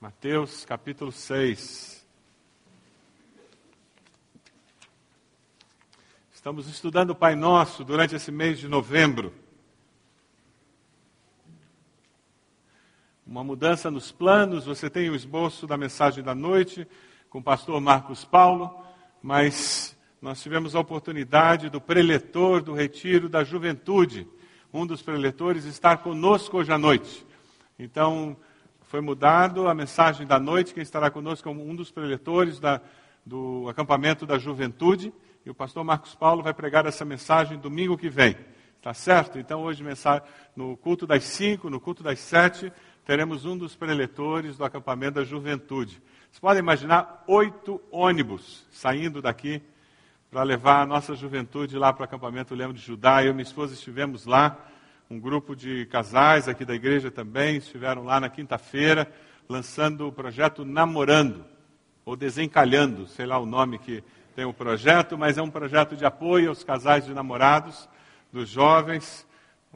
Mateus capítulo 6. Estamos estudando o Pai Nosso durante esse mês de novembro. Uma mudança nos planos, você tem o esboço da mensagem da noite com o pastor Marcos Paulo, mas nós tivemos a oportunidade do preletor do Retiro da Juventude, um dos preletores, estar conosco hoje à noite. Então, foi mudado a mensagem da noite. Quem estará conosco como um dos preletores da, do acampamento da juventude. E o pastor Marcos Paulo vai pregar essa mensagem domingo que vem. Tá certo? Então, hoje, no culto das cinco, no culto das sete, teremos um dos preletores do acampamento da juventude. Vocês podem imaginar oito ônibus saindo daqui para levar a nossa juventude lá para o acampamento Lemos de Judá. Eu e minha esposa estivemos lá um grupo de casais aqui da igreja também estiveram lá na quinta-feira lançando o projeto Namorando, ou Desencalhando, sei lá o nome que tem o projeto, mas é um projeto de apoio aos casais de namorados, dos jovens,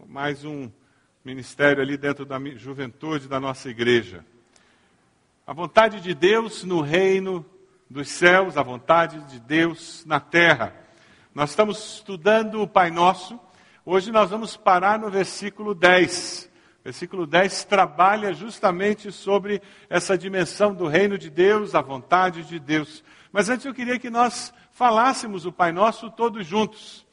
mais um ministério ali dentro da juventude da nossa igreja. A vontade de Deus no reino dos céus, a vontade de Deus na terra. Nós estamos estudando o Pai Nosso Hoje nós vamos parar no versículo 10. O versículo 10 trabalha justamente sobre essa dimensão do reino de Deus, a vontade de Deus. Mas antes eu queria que nós falássemos o Pai Nosso todos juntos.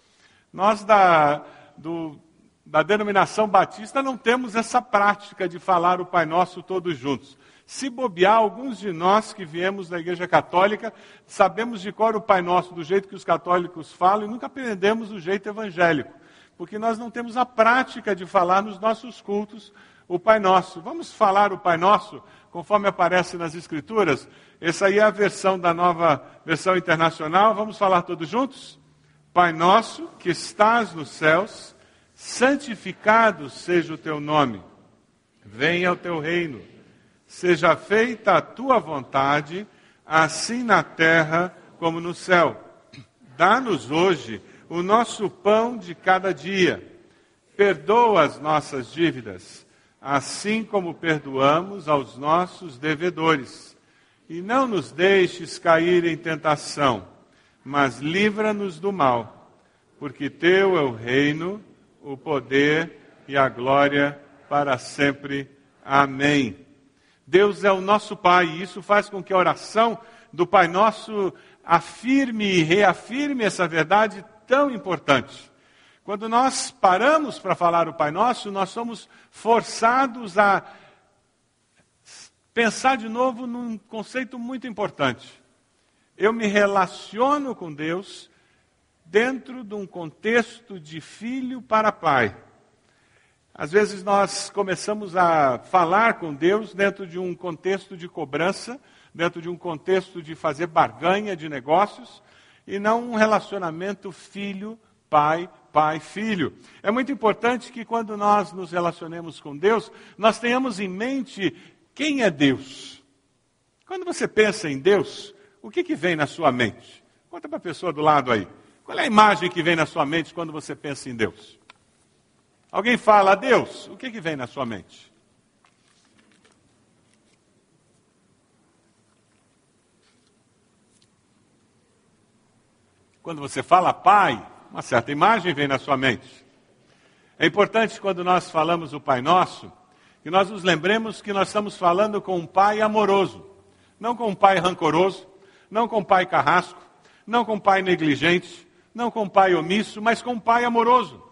Nós da, do, da denominação batista não temos essa prática de falar o Pai Nosso todos juntos. Se bobear, alguns de nós que viemos da Igreja Católica sabemos de cor o Pai Nosso do jeito que os católicos falam e nunca aprendemos do jeito evangélico porque nós não temos a prática de falar nos nossos cultos o Pai Nosso. Vamos falar o Pai Nosso, conforme aparece nas Escrituras? Essa aí é a versão da nova versão internacional. Vamos falar todos juntos? Pai Nosso, que estás nos céus, santificado seja o teu nome. Venha o teu reino. Seja feita a tua vontade, assim na terra como no céu. Dá-nos hoje o nosso pão de cada dia. Perdoa as nossas dívidas, assim como perdoamos aos nossos devedores. E não nos deixes cair em tentação, mas livra-nos do mal, porque teu é o reino, o poder e a glória para sempre. Amém. Deus é o nosso Pai, e isso faz com que a oração do Pai Nosso afirme e reafirme essa verdade tão importante. Quando nós paramos para falar o Pai Nosso, nós somos forçados a pensar de novo num conceito muito importante. Eu me relaciono com Deus dentro de um contexto de filho para pai. Às vezes nós começamos a falar com Deus dentro de um contexto de cobrança, dentro de um contexto de fazer barganha de negócios, e não um relacionamento filho-pai, pai-filho. É muito importante que quando nós nos relacionemos com Deus, nós tenhamos em mente quem é Deus. Quando você pensa em Deus, o que, que vem na sua mente? Conta para a pessoa do lado aí. Qual é a imagem que vem na sua mente quando você pensa em Deus? Alguém fala, Deus, o que, que vem na sua mente? Quando você fala Pai, uma certa imagem vem na sua mente. É importante quando nós falamos o Pai Nosso, que nós nos lembremos que nós estamos falando com um Pai amoroso, não com um Pai rancoroso, não com um Pai carrasco, não com um Pai negligente, não com um Pai omisso, mas com um Pai amoroso.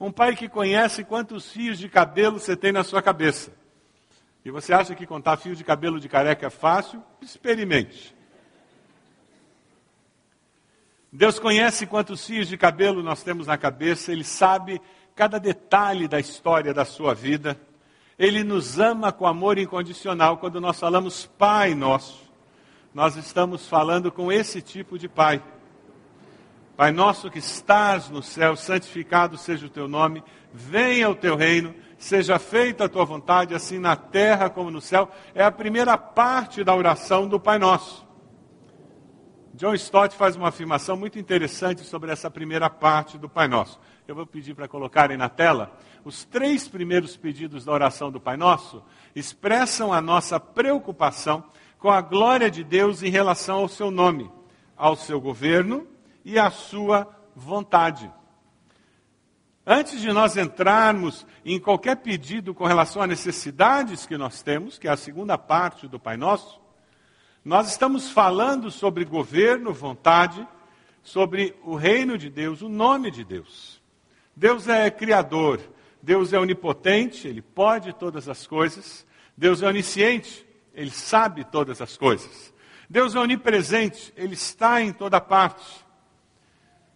Um Pai que conhece quantos fios de cabelo você tem na sua cabeça. E você acha que contar fio de cabelo de careca é fácil? Experimente. Deus conhece quantos fios de cabelo nós temos na cabeça, Ele sabe cada detalhe da história da sua vida. Ele nos ama com amor incondicional. Quando nós falamos Pai Nosso, nós estamos falando com esse tipo de Pai. Pai nosso que estás no céu, santificado seja o teu nome, venha o teu reino, seja feita a tua vontade, assim na terra como no céu. É a primeira parte da oração do Pai Nosso. John Stott faz uma afirmação muito interessante sobre essa primeira parte do Pai Nosso. Eu vou pedir para colocarem na tela. Os três primeiros pedidos da oração do Pai Nosso expressam a nossa preocupação com a glória de Deus em relação ao seu nome, ao seu governo e à sua vontade. Antes de nós entrarmos em qualquer pedido com relação a necessidades que nós temos, que é a segunda parte do Pai Nosso, nós estamos falando sobre governo, vontade, sobre o reino de Deus, o nome de Deus. Deus é criador, Deus é onipotente, ele pode todas as coisas. Deus é onisciente, ele sabe todas as coisas. Deus é onipresente, ele está em toda parte.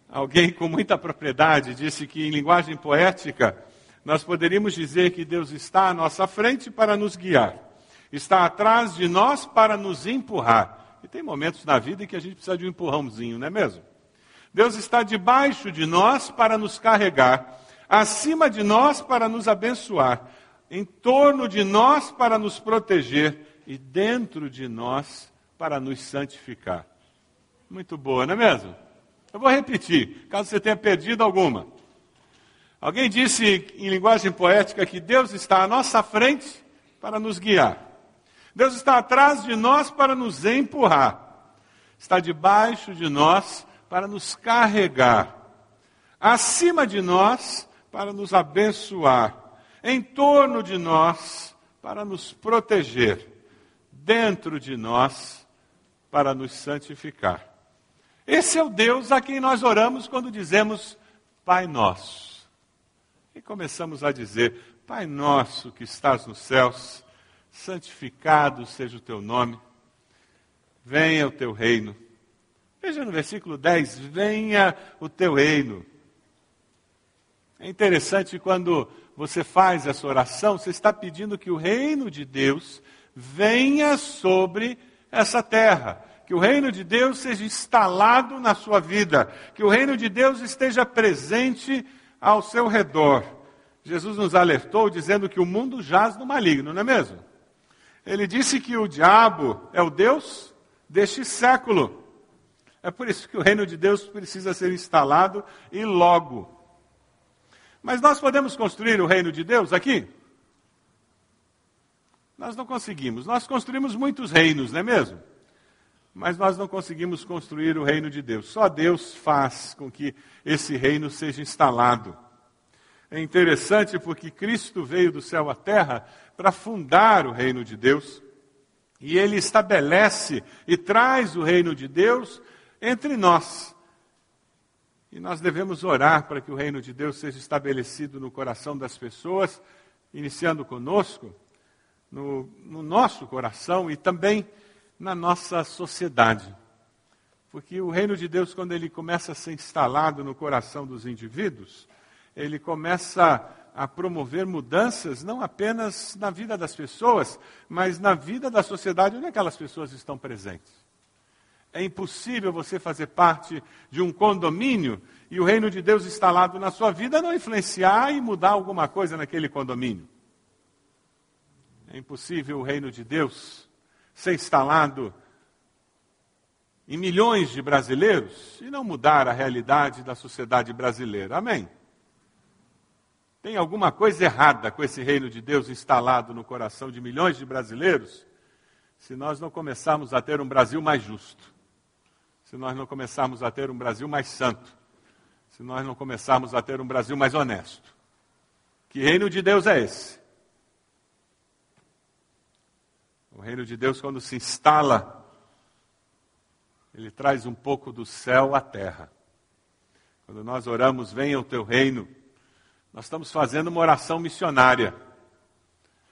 Alguém com muita propriedade disse que, em linguagem poética, nós poderíamos dizer que Deus está à nossa frente para nos guiar, está atrás de nós para nos empurrar. E tem momentos na vida em que a gente precisa de um empurrãozinho, não é mesmo? Deus está debaixo de nós para nos carregar, acima de nós para nos abençoar, em torno de nós para nos proteger e dentro de nós para nos santificar. Muito boa, não é mesmo? Eu vou repetir, caso você tenha perdido alguma. Alguém disse em linguagem poética que Deus está à nossa frente para nos guiar. Deus está atrás de nós para nos empurrar. Está debaixo de nós para nos carregar. Acima de nós para nos abençoar. Em torno de nós para nos proteger. Dentro de nós para nos santificar. Esse é o Deus a quem nós oramos quando dizemos Pai Nosso. E começamos a dizer: Pai Nosso que estás nos céus, santificado seja o teu nome, venha o teu reino. Veja no versículo 10: venha o teu reino. É interessante quando você faz essa oração, você está pedindo que o reino de Deus venha sobre essa terra que o reino de Deus seja instalado na sua vida, que o reino de Deus esteja presente ao seu redor. Jesus nos alertou dizendo que o mundo jaz no maligno, não é mesmo? Ele disse que o diabo é o Deus deste século. É por isso que o reino de Deus precisa ser instalado e logo. Mas nós podemos construir o reino de Deus aqui? Nós não conseguimos. Nós construímos muitos reinos, não é mesmo? mas nós não conseguimos construir o reino de Deus. Só Deus faz com que esse reino seja instalado. É interessante porque Cristo veio do céu à terra para fundar o reino de Deus. E ele estabelece e traz o reino de Deus entre nós. E nós devemos orar para que o reino de Deus seja estabelecido no coração das pessoas, iniciando conosco, no, no nosso coração e também na nossa sociedade. Porque o reino de Deus, quando ele começa a ser instalado no coração dos indivíduos, ele começa a promover mudanças não apenas na vida das pessoas, mas na vida da sociedade onde aquelas pessoas estão presentes. É impossível você fazer parte de um condomínio e o reino de Deus instalado na sua vida não influenciar e mudar alguma coisa naquele condomínio. É impossível o reino de Deus ser instalado em milhões de brasileiros e não mudar a realidade da sociedade brasileira. Amém? Tem alguma coisa errada com esse reino de Deus instalado no coração de milhões de brasileiros se nós não começarmos a ter um Brasil mais justo, se nós não começarmos a ter um Brasil mais santo, se nós não começarmos a ter um Brasil mais honesto. Que reino de Deus é esse? O reino de Deus, quando se instala, ele traz um pouco do céu à terra. Quando nós oramos, venha o teu reino, nós estamos fazendo uma oração missionária.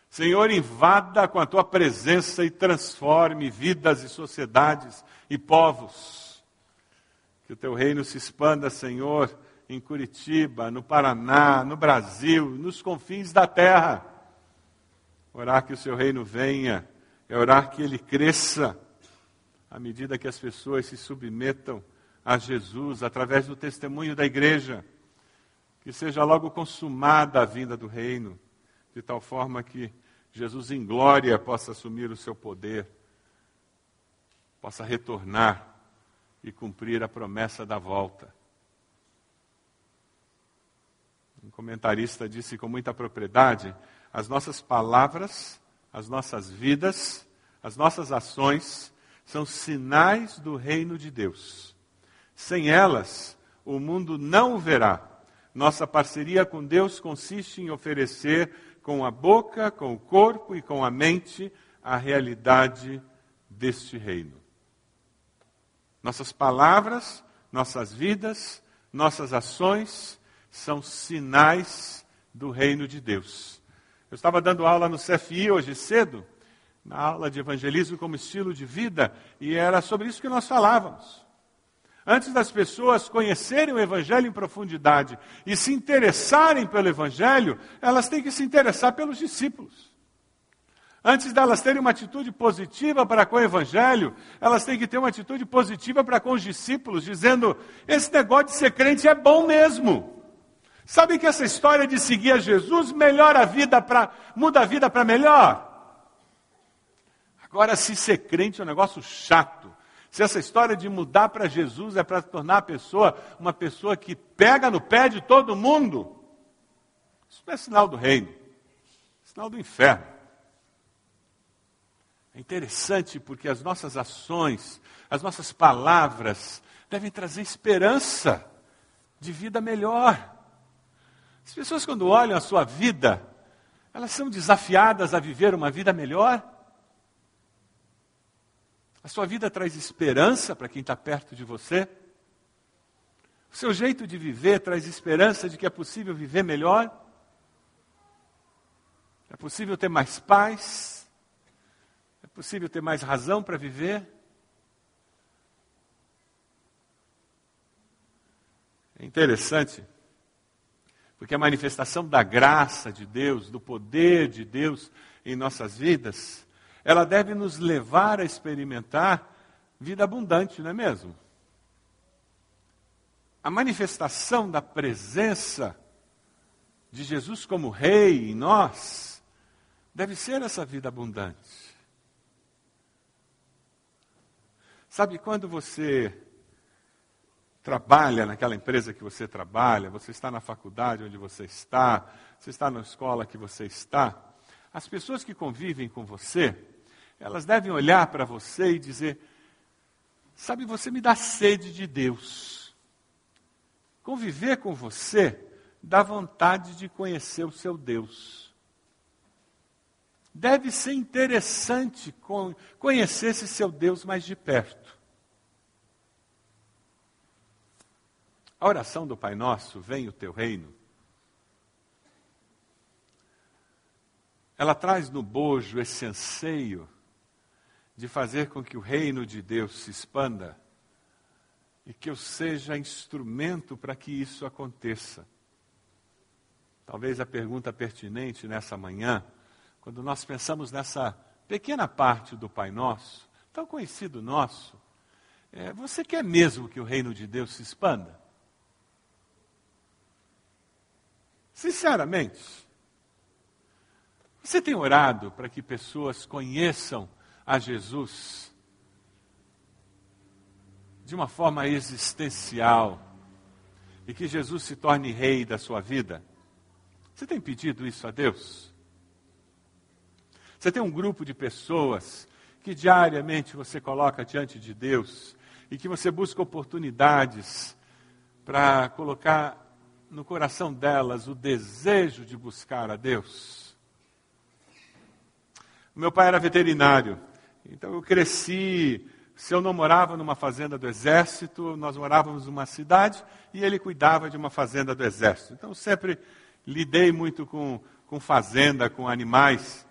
Senhor, invada com a tua presença e transforme vidas e sociedades e povos. Que o teu reino se expanda, Senhor, em Curitiba, no Paraná, no Brasil, nos confins da terra. Orar que o seu reino venha é orar que ele cresça à medida que as pessoas se submetam a Jesus através do testemunho da igreja, que seja logo consumada a vinda do reino, de tal forma que Jesus em glória possa assumir o seu poder, possa retornar e cumprir a promessa da volta. Um comentarista disse com muita propriedade: as nossas palavras, as nossas vidas, as nossas ações são sinais do reino de Deus. Sem elas, o mundo não o verá. Nossa parceria com Deus consiste em oferecer com a boca, com o corpo e com a mente a realidade deste reino. Nossas palavras, nossas vidas, nossas ações são sinais do reino de Deus. Eu estava dando aula no CFI hoje cedo, na aula de evangelismo como estilo de vida, e era sobre isso que nós falávamos. Antes das pessoas conhecerem o Evangelho em profundidade e se interessarem pelo Evangelho, elas têm que se interessar pelos discípulos. Antes delas terem uma atitude positiva para com o Evangelho, elas têm que ter uma atitude positiva para com os discípulos, dizendo: esse negócio de ser crente é bom mesmo. Sabe que essa história de seguir a Jesus melhora a vida para muda a vida para melhor? Agora, se ser crente é um negócio chato, se essa história de mudar para Jesus é para tornar a pessoa uma pessoa que pega no pé de todo mundo, isso não é sinal do reino, é sinal do inferno. É interessante porque as nossas ações, as nossas palavras devem trazer esperança de vida melhor. As pessoas, quando olham a sua vida, elas são desafiadas a viver uma vida melhor. A sua vida traz esperança para quem está perto de você? O seu jeito de viver traz esperança de que é possível viver melhor? É possível ter mais paz? É possível ter mais razão para viver? É interessante, porque a manifestação da graça de Deus, do poder de Deus em nossas vidas, ela deve nos levar a experimentar vida abundante, não é mesmo? A manifestação da presença de Jesus como Rei em nós deve ser essa vida abundante. Sabe, quando você trabalha naquela empresa que você trabalha, você está na faculdade onde você está, você está na escola que você está, as pessoas que convivem com você, elas devem olhar para você e dizer: Sabe, você me dá sede de Deus. Conviver com você dá vontade de conhecer o seu Deus. Deve ser interessante conhecer esse seu Deus mais de perto. A oração do Pai Nosso, vem o teu reino, ela traz no bojo esse anseio de fazer com que o reino de Deus se expanda e que eu seja instrumento para que isso aconteça. Talvez a pergunta pertinente nessa manhã, quando nós pensamos nessa pequena parte do Pai Nosso, tão conhecido nosso, é, você quer mesmo que o reino de Deus se expanda? Sinceramente, você tem orado para que pessoas conheçam a Jesus de uma forma existencial e que Jesus se torne rei da sua vida? Você tem pedido isso a Deus? Você tem um grupo de pessoas que diariamente você coloca diante de Deus e que você busca oportunidades para colocar no coração delas o desejo de buscar a Deus? Meu pai era veterinário então eu cresci. Se eu não morava numa fazenda do exército, nós morávamos numa cidade e ele cuidava de uma fazenda do exército. Então sempre lidei muito com, com fazenda, com animais.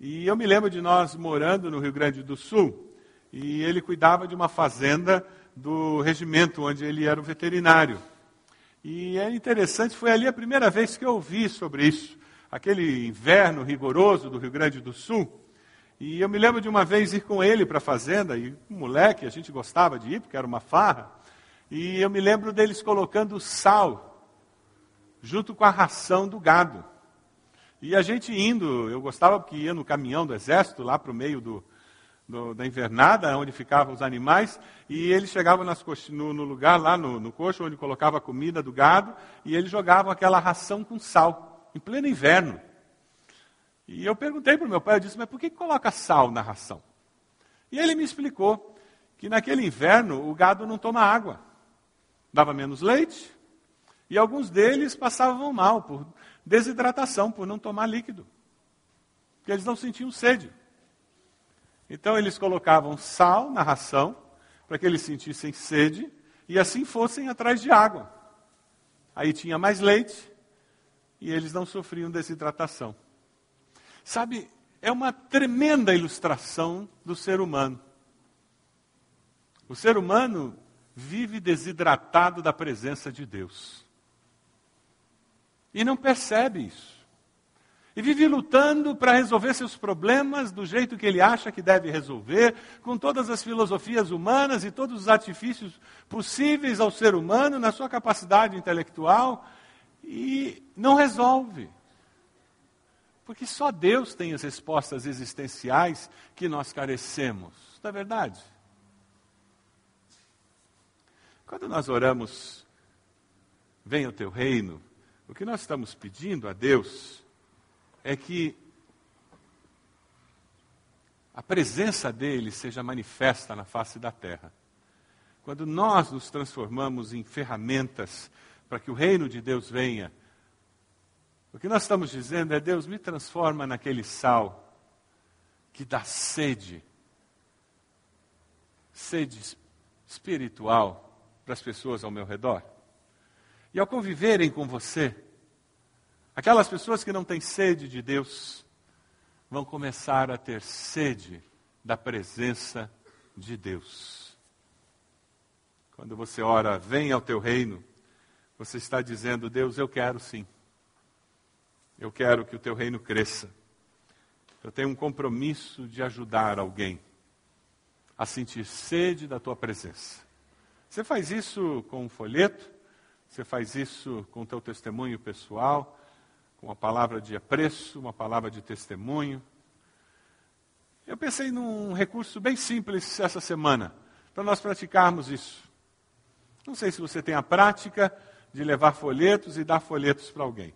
E eu me lembro de nós morando no Rio Grande do Sul e ele cuidava de uma fazenda do regimento onde ele era o veterinário. E é interessante, foi ali a primeira vez que eu ouvi sobre isso. Aquele inverno rigoroso do Rio Grande do Sul. E eu me lembro de uma vez ir com ele para a fazenda, e um moleque, a gente gostava de ir, porque era uma farra. E eu me lembro deles colocando sal junto com a ração do gado. E a gente indo, eu gostava porque ia no caminhão do exército, lá para o meio do, do, da invernada, onde ficavam os animais, e ele chegava nas, no, no, lugar lá no, no coxo, onde colocava a comida do gado, e eles jogavam aquela ração com sal, em pleno inverno. E eu perguntei para o meu pai, eu disse, mas por que coloca sal na ração? E ele me explicou que naquele inverno o gado não toma água, dava menos leite, e alguns deles passavam mal por desidratação, por não tomar líquido, porque eles não sentiam sede. Então eles colocavam sal na ração, para que eles sentissem sede, e assim fossem atrás de água. Aí tinha mais leite, e eles não sofriam desidratação. Sabe, é uma tremenda ilustração do ser humano. O ser humano vive desidratado da presença de Deus. E não percebe isso. E vive lutando para resolver seus problemas do jeito que ele acha que deve resolver, com todas as filosofias humanas e todos os artifícios possíveis ao ser humano na sua capacidade intelectual, e não resolve. Porque só Deus tem as respostas existenciais que nós carecemos. Não é verdade? Quando nós oramos, venha o teu reino, o que nós estamos pedindo a Deus é que a presença dele seja manifesta na face da terra. Quando nós nos transformamos em ferramentas para que o reino de Deus venha, o que nós estamos dizendo é: Deus me transforma naquele sal que dá sede, sede espiritual para as pessoas ao meu redor. E ao conviverem com você, Aquelas pessoas que não têm sede de Deus vão começar a ter sede da presença de Deus. Quando você ora, venha ao teu reino, você está dizendo, Deus, eu quero sim. Eu quero que o teu reino cresça. Eu tenho um compromisso de ajudar alguém a sentir sede da tua presença. Você faz isso com um folheto, você faz isso com o teu testemunho pessoal, uma palavra de apreço, uma palavra de testemunho. Eu pensei num recurso bem simples essa semana, para nós praticarmos isso. Não sei se você tem a prática de levar folhetos e dar folhetos para alguém.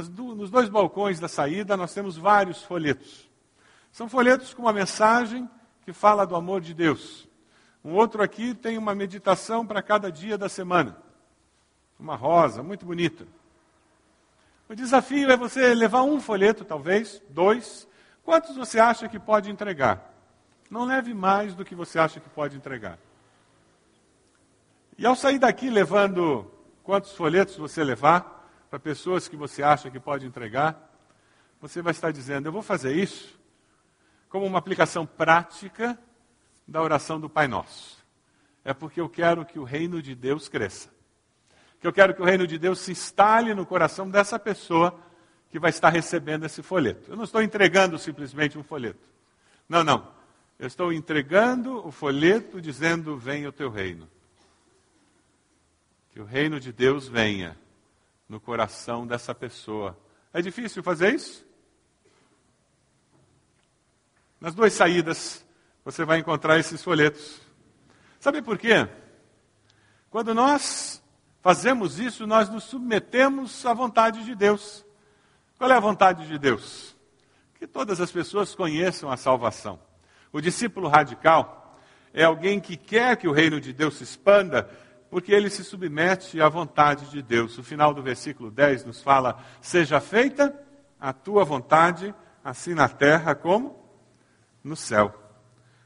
Do, nos dois balcões da saída nós temos vários folhetos. São folhetos com uma mensagem que fala do amor de Deus. Um outro aqui tem uma meditação para cada dia da semana. Uma rosa, muito bonita. O desafio é você levar um folheto, talvez, dois. Quantos você acha que pode entregar? Não leve mais do que você acha que pode entregar. E ao sair daqui levando quantos folhetos você levar para pessoas que você acha que pode entregar, você vai estar dizendo: Eu vou fazer isso como uma aplicação prática da oração do Pai Nosso. É porque eu quero que o reino de Deus cresça que eu quero que o reino de Deus se instale no coração dessa pessoa que vai estar recebendo esse folheto. Eu não estou entregando simplesmente um folheto. Não, não. Eu estou entregando o folheto dizendo: Venha o teu reino. Que o reino de Deus venha no coração dessa pessoa. É difícil fazer isso? Nas duas saídas você vai encontrar esses folhetos. Sabe por quê? Quando nós fazemos isso, nós nos submetemos à vontade de Deus. Qual é a vontade de Deus? Que todas as pessoas conheçam a salvação. O discípulo radical é alguém que quer que o reino de Deus se expanda, porque ele se submete à vontade de Deus. O final do versículo 10 nos fala: Seja feita a tua vontade, assim na terra como no céu.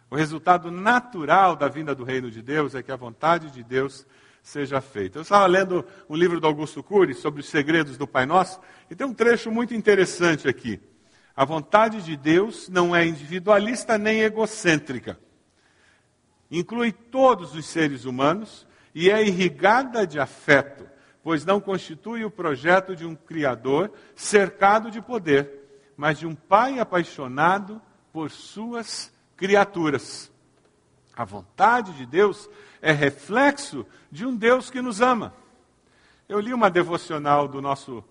O resultado natural da vinda do reino de Deus é que a vontade de Deus seja feita. Eu estava lendo um livro do Augusto Cury sobre os segredos do Pai Nosso, e tem um trecho muito interessante aqui. A vontade de Deus não é individualista nem egocêntrica. Inclui todos os seres humanos e é irrigada de afeto, pois não constitui o projeto de um Criador cercado de poder, mas de um Pai apaixonado por suas criaturas. A vontade de Deus é reflexo de um Deus que nos ama. Eu li uma devocional do nosso,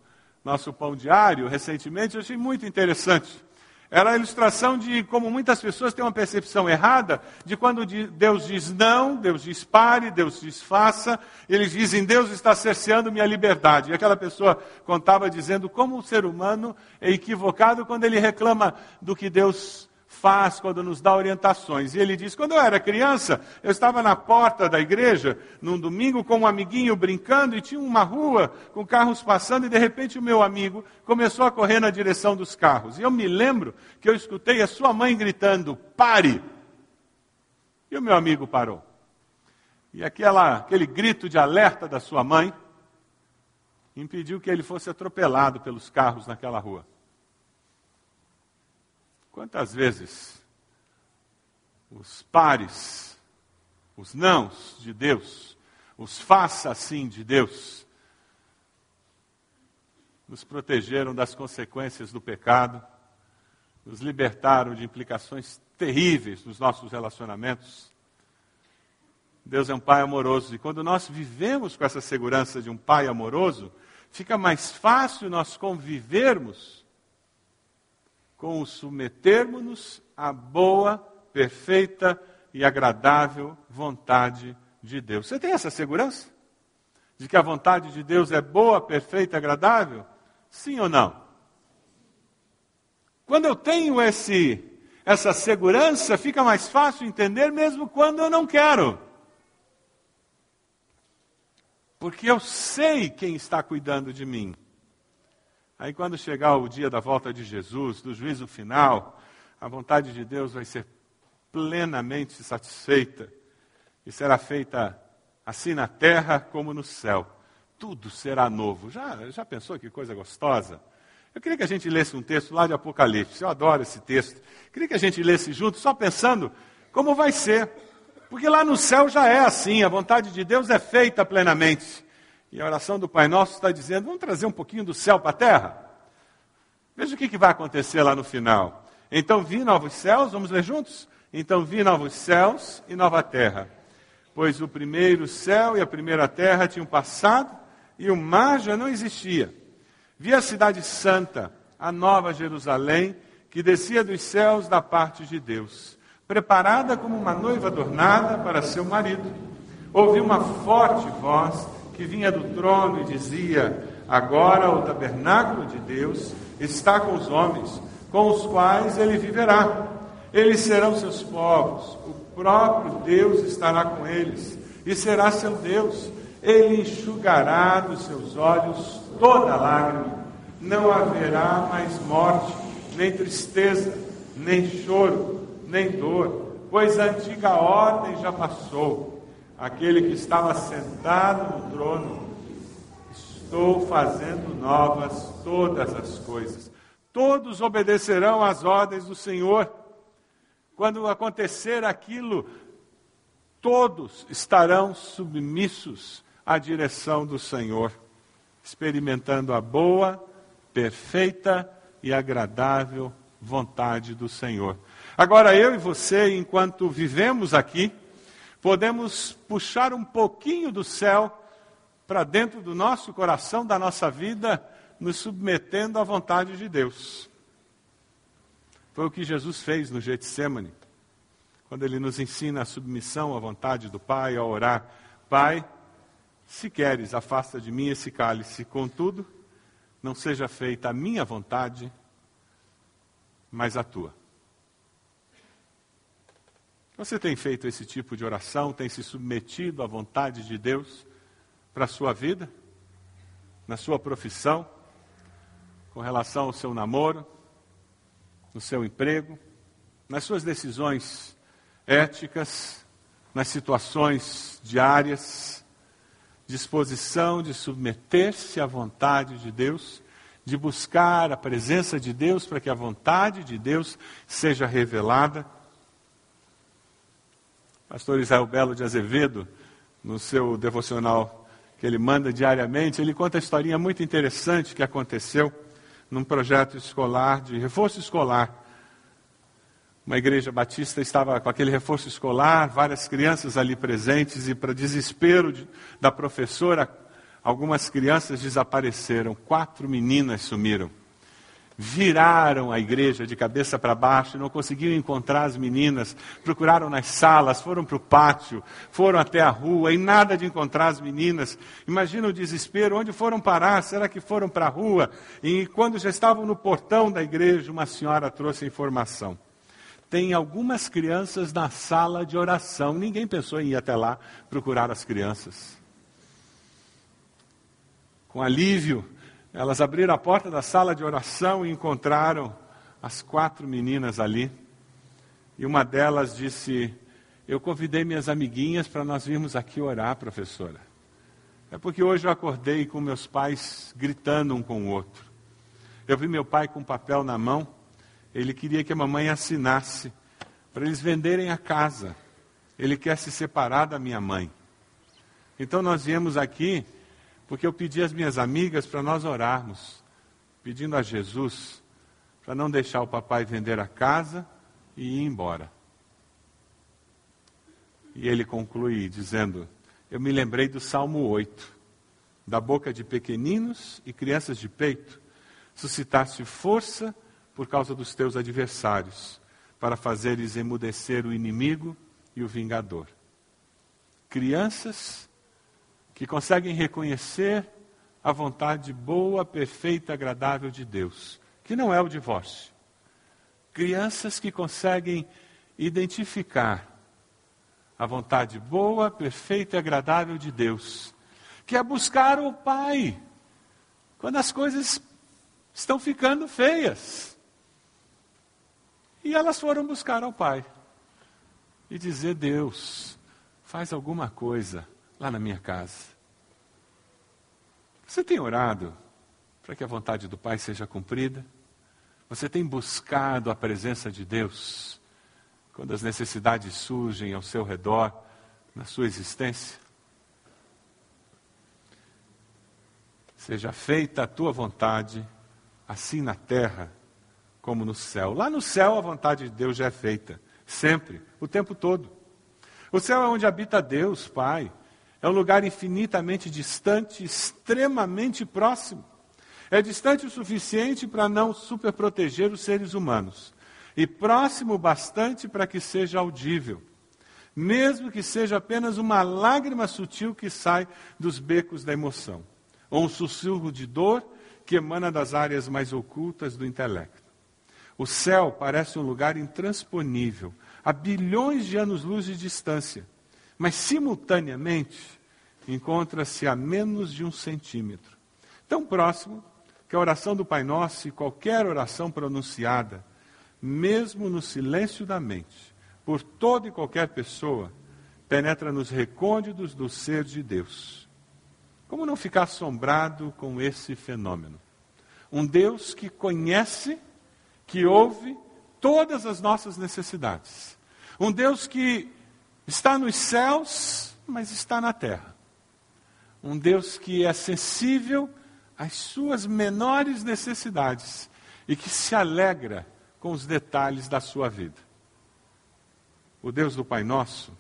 nosso pão diário recentemente, eu achei muito interessante. Era a ilustração de como muitas pessoas têm uma percepção errada de quando Deus diz não, Deus diz pare, Deus diz faça, eles dizem Deus está cerceando minha liberdade. E aquela pessoa contava dizendo como o ser humano é equivocado quando ele reclama do que Deus faz quando nos dá orientações. E ele diz: Quando eu era criança, eu estava na porta da igreja, num domingo, com um amiguinho brincando, e tinha uma rua com carros passando, e de repente o meu amigo começou a correr na direção dos carros. E eu me lembro que eu escutei a sua mãe gritando: Pare! E o meu amigo parou. E aquela, aquele grito de alerta da sua mãe impediu que ele fosse atropelado pelos carros naquela rua. Quantas vezes os pares, os nãos de Deus, os faça assim de Deus, nos protegeram das consequências do pecado, nos libertaram de implicações terríveis nos nossos relacionamentos. Deus é um pai amoroso e quando nós vivemos com essa segurança de um pai amoroso, fica mais fácil nós convivermos com o submetermos-nos à boa, perfeita e agradável vontade de Deus. Você tem essa segurança? De que a vontade de Deus é boa, perfeita e agradável? Sim ou não? Quando eu tenho esse, essa segurança, fica mais fácil entender mesmo quando eu não quero. Porque eu sei quem está cuidando de mim. Aí, quando chegar o dia da volta de Jesus, do juízo final, a vontade de Deus vai ser plenamente satisfeita e será feita assim na terra como no céu. Tudo será novo. Já, já pensou que coisa gostosa? Eu queria que a gente lesse um texto lá de Apocalipse. Eu adoro esse texto. Eu queria que a gente lesse junto, só pensando como vai ser. Porque lá no céu já é assim, a vontade de Deus é feita plenamente. E a oração do Pai Nosso está dizendo: vamos trazer um pouquinho do céu para a terra? Veja o que, que vai acontecer lá no final. Então vi novos céus, vamos ler juntos? Então vi novos céus e nova terra. Pois o primeiro céu e a primeira terra tinham passado e o mar já não existia. Vi a cidade santa, a nova Jerusalém, que descia dos céus da parte de Deus, preparada como uma noiva adornada para seu marido. Ouvi uma forte voz que vinha do trono e dizia: Agora o tabernáculo de Deus está com os homens, com os quais ele viverá. Eles serão seus povos, o próprio Deus estará com eles e será seu Deus. Ele enxugará dos seus olhos toda lágrima. Não haverá mais morte, nem tristeza, nem choro, nem dor, pois a antiga ordem já passou aquele que estava sentado no trono, estou fazendo novas todas as coisas. Todos obedecerão às ordens do Senhor. Quando acontecer aquilo, todos estarão submissos à direção do Senhor, experimentando a boa, perfeita e agradável vontade do Senhor. Agora, eu e você, enquanto vivemos aqui, podemos puxar um pouquinho do céu para dentro do nosso coração, da nossa vida, nos submetendo à vontade de Deus. Foi o que Jesus fez no Getsemane, quando ele nos ensina a submissão à vontade do Pai, a orar: Pai, se queres, afasta de mim esse cálice, contudo, não seja feita a minha vontade, mas a tua. Você tem feito esse tipo de oração? Tem se submetido à vontade de Deus para a sua vida? Na sua profissão? Com relação ao seu namoro? No seu emprego? Nas suas decisões éticas? Nas situações diárias? Disposição de submeter-se à vontade de Deus? De buscar a presença de Deus para que a vontade de Deus seja revelada? Pastor Israel Belo de Azevedo, no seu devocional que ele manda diariamente, ele conta a historinha muito interessante que aconteceu num projeto escolar de reforço escolar. Uma igreja batista estava com aquele reforço escolar, várias crianças ali presentes, e para desespero de, da professora, algumas crianças desapareceram, quatro meninas sumiram. Viraram a igreja de cabeça para baixo, não conseguiam encontrar as meninas, procuraram nas salas, foram para o pátio, foram até a rua e nada de encontrar as meninas. Imagina o desespero, onde foram parar? Será que foram para a rua? E quando já estavam no portão da igreja, uma senhora trouxe a informação. Tem algumas crianças na sala de oração. Ninguém pensou em ir até lá procurar as crianças. Com alívio, elas abriram a porta da sala de oração e encontraram as quatro meninas ali. E uma delas disse: Eu convidei minhas amiguinhas para nós virmos aqui orar, professora. É porque hoje eu acordei com meus pais gritando um com o outro. Eu vi meu pai com um papel na mão. Ele queria que a mamãe assinasse para eles venderem a casa. Ele quer se separar da minha mãe. Então nós viemos aqui porque eu pedi às minhas amigas para nós orarmos, pedindo a Jesus para não deixar o papai vender a casa e ir embora. E ele conclui dizendo: Eu me lembrei do Salmo 8, da boca de pequeninos e crianças de peito, suscitaste força por causa dos teus adversários, para fazeres emudecer o inimigo e o vingador. Crianças que conseguem reconhecer a vontade boa, perfeita, agradável de Deus, que não é o divórcio. Crianças que conseguem identificar a vontade boa, perfeita e agradável de Deus, que é buscar o Pai quando as coisas estão ficando feias. E elas foram buscar ao Pai e dizer: Deus, faz alguma coisa lá na minha casa. Você tem orado para que a vontade do Pai seja cumprida? Você tem buscado a presença de Deus quando as necessidades surgem ao seu redor, na sua existência? Seja feita a tua vontade, assim na terra como no céu. Lá no céu a vontade de Deus já é feita, sempre, o tempo todo. O céu é onde habita Deus, Pai. É um lugar infinitamente distante, extremamente próximo. É distante o suficiente para não superproteger os seres humanos, e próximo bastante para que seja audível, mesmo que seja apenas uma lágrima sutil que sai dos becos da emoção, ou um sussurro de dor que emana das áreas mais ocultas do intelecto. O céu parece um lugar intransponível, a bilhões de anos-luz de distância, mas simultaneamente encontra-se a menos de um centímetro. Tão próximo que a oração do Pai Nosso e qualquer oração pronunciada, mesmo no silêncio da mente, por toda e qualquer pessoa, penetra nos recônditos do ser de Deus. Como não ficar assombrado com esse fenômeno? Um Deus que conhece, que ouve todas as nossas necessidades. Um Deus que está nos céus, mas está na terra um Deus que é sensível às suas menores necessidades e que se alegra com os detalhes da sua vida. O Deus do Pai Nosso,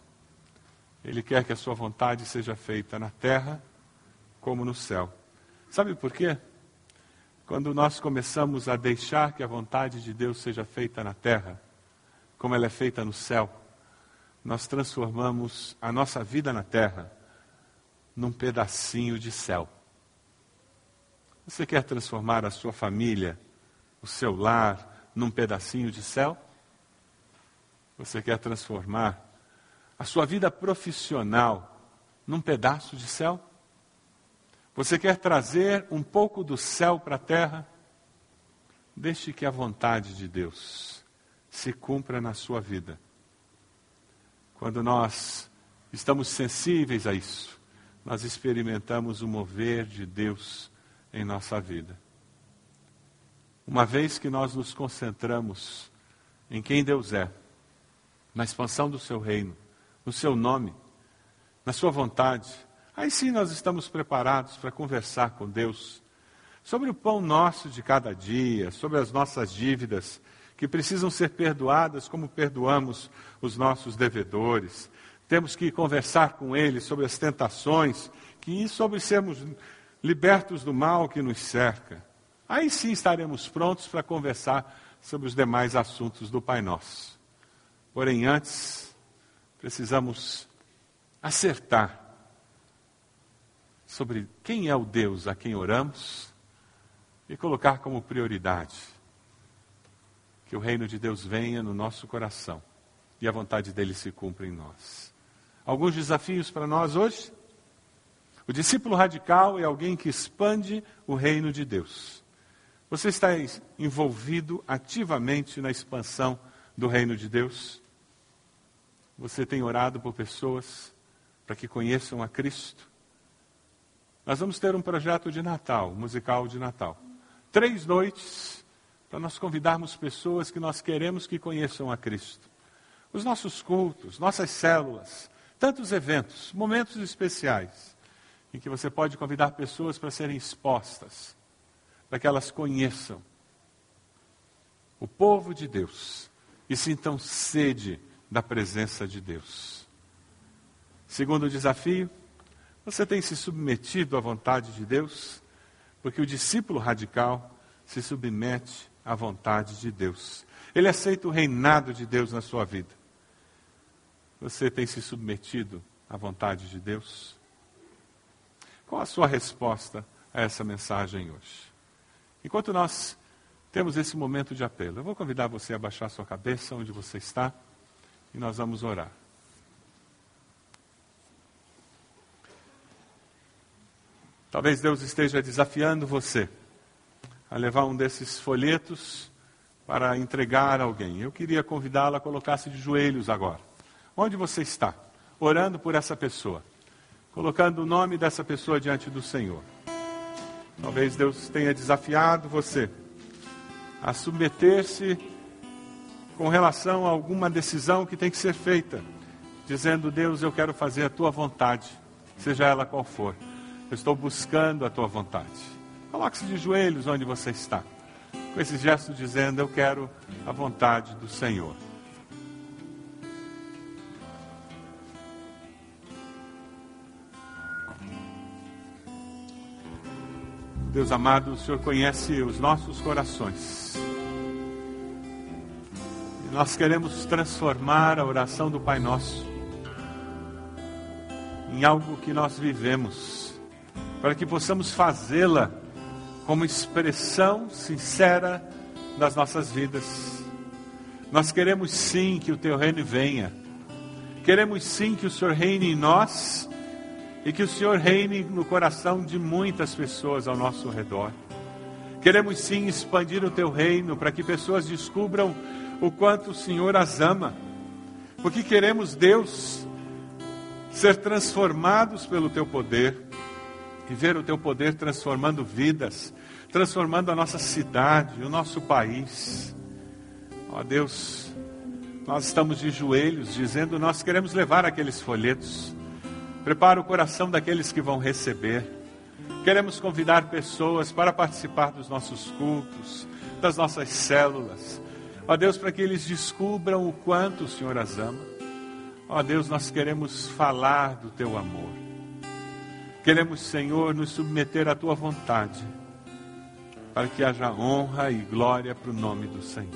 Ele quer que a sua vontade seja feita na terra como no céu. Sabe por quê? Quando nós começamos a deixar que a vontade de Deus seja feita na terra, como ela é feita no céu, nós transformamos a nossa vida na terra num pedacinho de céu. Você quer transformar a sua família, o seu lar, num pedacinho de céu? Você quer transformar a sua vida profissional num pedaço de céu? Você quer trazer um pouco do céu para a terra? Deixe que a vontade de Deus se cumpra na sua vida. Quando nós estamos sensíveis a isso, nós experimentamos o mover de Deus em nossa vida. Uma vez que nós nos concentramos em quem Deus é, na expansão do seu reino, no seu nome, na sua vontade, aí sim nós estamos preparados para conversar com Deus sobre o pão nosso de cada dia, sobre as nossas dívidas que precisam ser perdoadas como perdoamos os nossos devedores, temos que conversar com Ele sobre as tentações, que sobre sermos libertos do mal que nos cerca. Aí sim estaremos prontos para conversar sobre os demais assuntos do Pai Nosso. Porém, antes, precisamos acertar sobre quem é o Deus a quem oramos e colocar como prioridade que o reino de Deus venha no nosso coração e a vontade dele se cumpra em nós. Alguns desafios para nós hoje? O discípulo radical é alguém que expande o reino de Deus. Você está envolvido ativamente na expansão do reino de Deus? Você tem orado por pessoas para que conheçam a Cristo? Nós vamos ter um projeto de Natal, musical de Natal. Três noites para nós convidarmos pessoas que nós queremos que conheçam a Cristo. Os nossos cultos, nossas células, tantos eventos, momentos especiais, em que você pode convidar pessoas para serem expostas, para que elas conheçam o povo de Deus e sintam sede da presença de Deus. Segundo desafio, você tem se submetido à vontade de Deus? Porque o discípulo radical se submete à vontade de Deus. Ele aceita o reinado de Deus na sua vida. Você tem se submetido à vontade de Deus? Qual a sua resposta a essa mensagem hoje? Enquanto nós temos esse momento de apelo, eu vou convidar você a baixar sua cabeça onde você está e nós vamos orar. Talvez Deus esteja desafiando você a levar um desses folhetos para entregar a alguém. Eu queria convidá-la a colocar-se de joelhos agora. Onde você está? Orando por essa pessoa. Colocando o nome dessa pessoa diante do Senhor. Talvez Deus tenha desafiado você a submeter-se com relação a alguma decisão que tem que ser feita, dizendo: Deus, eu quero fazer a tua vontade, seja ela qual for. Eu estou buscando a tua vontade. Coloque-se de joelhos onde você está, com esse gesto dizendo: Eu quero a vontade do Senhor. Deus amado, o Senhor conhece os nossos corações. E nós queremos transformar a oração do Pai Nosso em algo que nós vivemos para que possamos fazê-la como expressão sincera das nossas vidas. Nós queremos sim que o teu reino venha. Queremos sim que o Senhor reine em nós e que o Senhor reine no coração de muitas pessoas ao nosso redor. Queremos sim expandir o teu reino para que pessoas descubram o quanto o Senhor as ama. Porque queremos, Deus, ser transformados pelo teu poder e ver o teu poder transformando vidas, transformando a nossa cidade, o nosso país. Ó Deus, nós estamos de joelhos dizendo: nós queremos levar aqueles folhetos. Prepara o coração daqueles que vão receber. Queremos convidar pessoas para participar dos nossos cultos, das nossas células. Ó Deus, para que eles descubram o quanto o Senhor as ama. Ó Deus, nós queremos falar do teu amor. Queremos, Senhor, nos submeter à tua vontade, para que haja honra e glória para o nome do Senhor.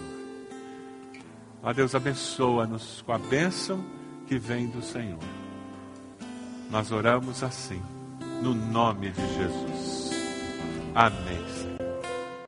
Ó Deus, abençoa-nos com a bênção que vem do Senhor. Nós oramos assim, no nome de Jesus. Amém.